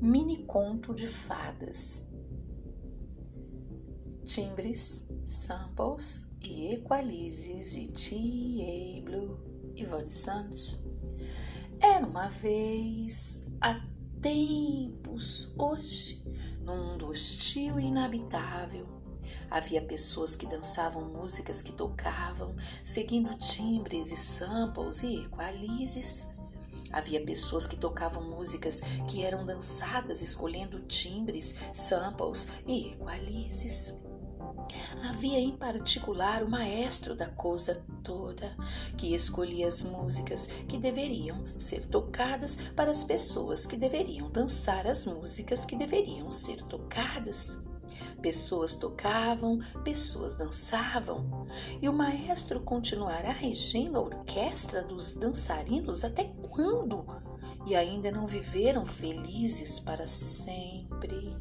mini conto de fadas. Timbres, samples e equalizes de T.A. Blue, Ivone Santos. Era uma vez, há tempos, hoje, num mundo hostil e inabitável, Havia pessoas que dançavam músicas que tocavam, seguindo timbres e samples e equalizes. Havia pessoas que tocavam músicas que eram dançadas escolhendo timbres, samples e equalizes. Havia em particular o maestro da coisa toda, que escolhia as músicas que deveriam ser tocadas para as pessoas que deveriam dançar as músicas que deveriam ser tocadas. Pessoas tocavam, pessoas dançavam, e o maestro continuará regendo a orquestra dos dançarinos até quando? E ainda não viveram felizes para sempre.